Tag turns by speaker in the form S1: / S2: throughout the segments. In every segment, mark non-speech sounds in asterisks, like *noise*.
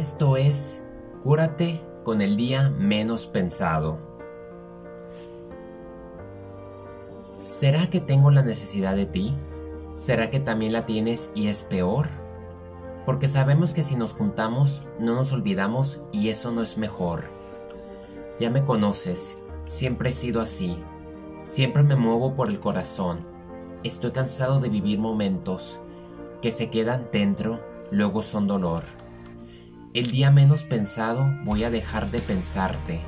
S1: Esto es Cúrate con el día menos pensado. ¿Será que tengo la necesidad de ti? ¿Será que también la tienes y es peor? Porque sabemos que si nos juntamos no nos olvidamos y eso no es mejor. Ya me conoces, siempre he sido así. Siempre me muevo por el corazón. Estoy cansado de vivir momentos que se quedan dentro, luego son dolor. El día menos pensado voy a dejar de pensarte,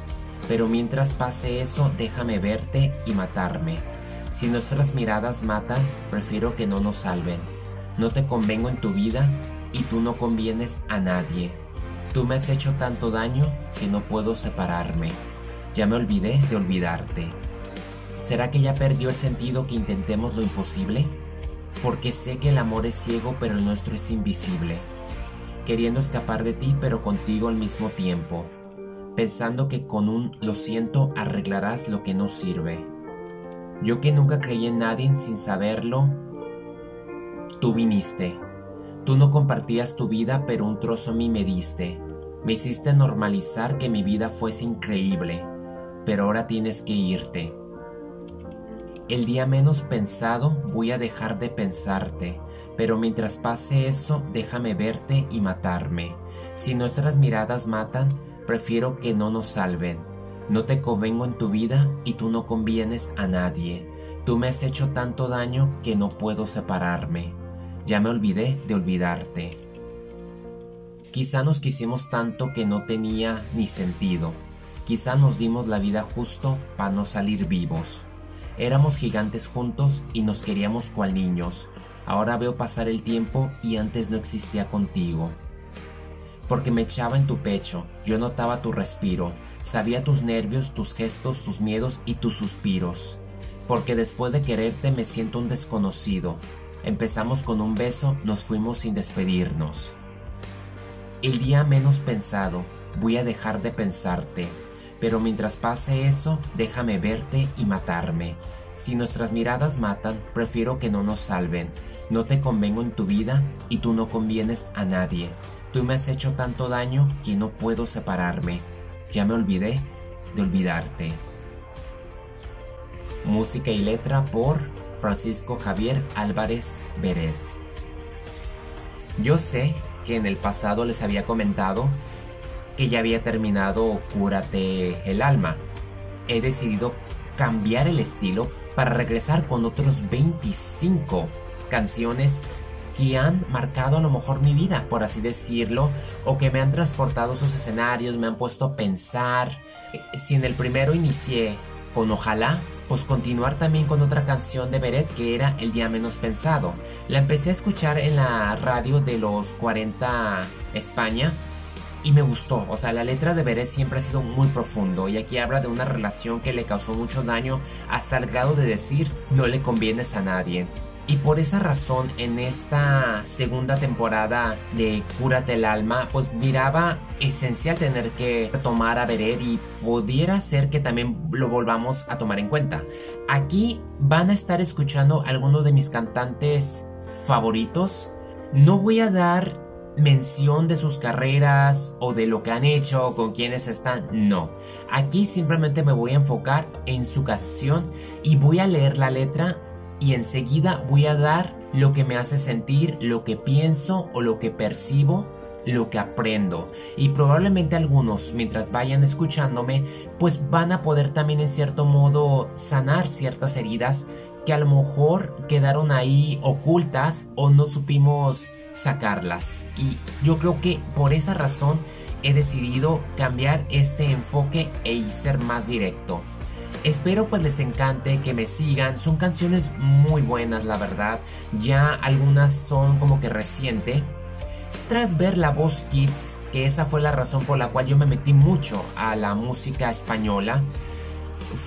S1: pero mientras pase eso déjame verte y matarme. Si nuestras miradas matan, prefiero que no nos salven. No te convengo en tu vida y tú no convienes a nadie. Tú me has hecho tanto daño que no puedo separarme. Ya me olvidé de olvidarte. ¿Será que ya perdió el sentido que intentemos lo imposible? Porque sé que el amor es ciego pero el nuestro es invisible queriendo escapar de ti pero contigo al mismo tiempo, pensando que con un lo siento arreglarás lo que no sirve. Yo que nunca creí en nadie sin saberlo, tú viniste. Tú no compartías tu vida pero un trozo a me diste. Me hiciste normalizar que mi vida fuese increíble, pero ahora tienes que irte. El día menos pensado voy a dejar de pensarte, pero mientras pase eso déjame verte y matarme. Si nuestras miradas matan, prefiero que no nos salven. No te convengo en tu vida y tú no convienes a nadie. Tú me has hecho tanto daño que no puedo separarme. Ya me olvidé de olvidarte. Quizá nos quisimos tanto que no tenía ni sentido. Quizá nos dimos la vida justo para no salir vivos. Éramos gigantes juntos y nos queríamos cual niños. Ahora veo pasar el tiempo y antes no existía contigo. Porque me echaba en tu pecho, yo notaba tu respiro, sabía tus nervios, tus gestos, tus miedos y tus suspiros. Porque después de quererte me siento un desconocido. Empezamos con un beso, nos fuimos sin despedirnos. El día menos pensado, voy a dejar de pensarte, pero mientras pase eso, déjame verte y matarme. Si nuestras miradas matan, prefiero que no nos salven, no te convengo en tu vida y tú no convienes a nadie. Tú me has hecho tanto daño que no puedo separarme. Ya me olvidé de olvidarte. Música y letra por Francisco Javier Álvarez Beret. Yo sé que en el pasado les había comentado que ya había terminado Cúrate el alma. He decidido cambiar el estilo para regresar con otros 25 canciones que han marcado a lo mejor mi vida, por así decirlo, o que me han transportado esos escenarios, me han puesto a pensar. Si en el primero inicié con Ojalá, pues continuar también con otra canción de Beret que era El Día Menos Pensado. La empecé a escuchar en la radio de los 40 España y me gustó. O sea, la letra de Beret siempre ha sido muy profundo y aquí habla de una relación que le causó mucho daño hasta el grado de decir no le convienes a nadie. Y por esa razón en esta segunda temporada de Cúrate el alma, pues miraba esencial tener que retomar a Beret y pudiera ser que también lo volvamos a tomar en cuenta. Aquí van a estar escuchando algunos de mis cantantes favoritos. No voy a dar mención de sus carreras o de lo que han hecho o con quienes están, no. Aquí simplemente me voy a enfocar en su canción y voy a leer la letra y enseguida voy a dar lo que me hace sentir, lo que pienso o lo que percibo, lo que aprendo. Y probablemente algunos, mientras vayan escuchándome, pues van a poder también en cierto modo sanar ciertas heridas que a lo mejor quedaron ahí ocultas o no supimos sacarlas. Y yo creo que por esa razón he decidido cambiar este enfoque e ser más directo. Espero pues les encante, que me sigan. Son canciones muy buenas, la verdad. Ya algunas son como que reciente. Tras ver la voz Kids, que esa fue la razón por la cual yo me metí mucho a la música española,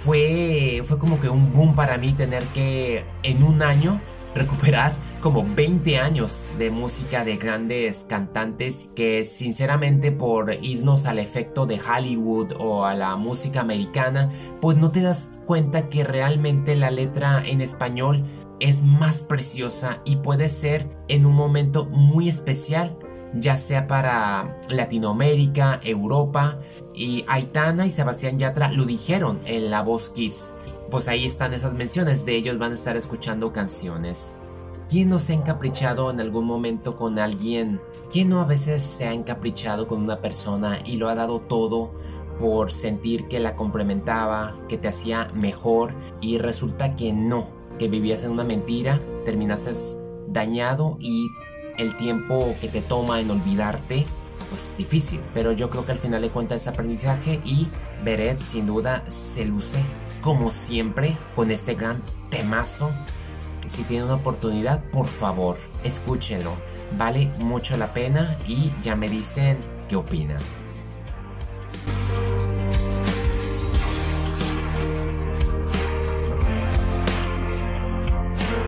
S1: fue, fue como que un boom para mí tener que en un año *laughs* recuperar como 20 años de música de grandes cantantes que sinceramente por irnos al efecto de Hollywood o a la música americana, pues no te das cuenta que realmente la letra en español es más preciosa y puede ser en un momento muy especial ya sea para Latinoamérica, Europa, y Aitana y Sebastián Yatra lo dijeron en La Voz Kids. Pues ahí están esas menciones, de ellos van a estar escuchando canciones. ¿Quién no se ha encaprichado en algún momento con alguien? ¿Quién no a veces se ha encaprichado con una persona y lo ha dado todo por sentir que la complementaba, que te hacía mejor y resulta que no, que vivías en una mentira, terminaste dañado y el tiempo que te toma en olvidarte pues es difícil, pero yo creo que al final de cuentas es aprendizaje y Beret sin duda se luce como siempre con este gran temazo. Si tiene una oportunidad, por favor, escúchenlo. Vale mucho la pena y ya me dicen qué opinan.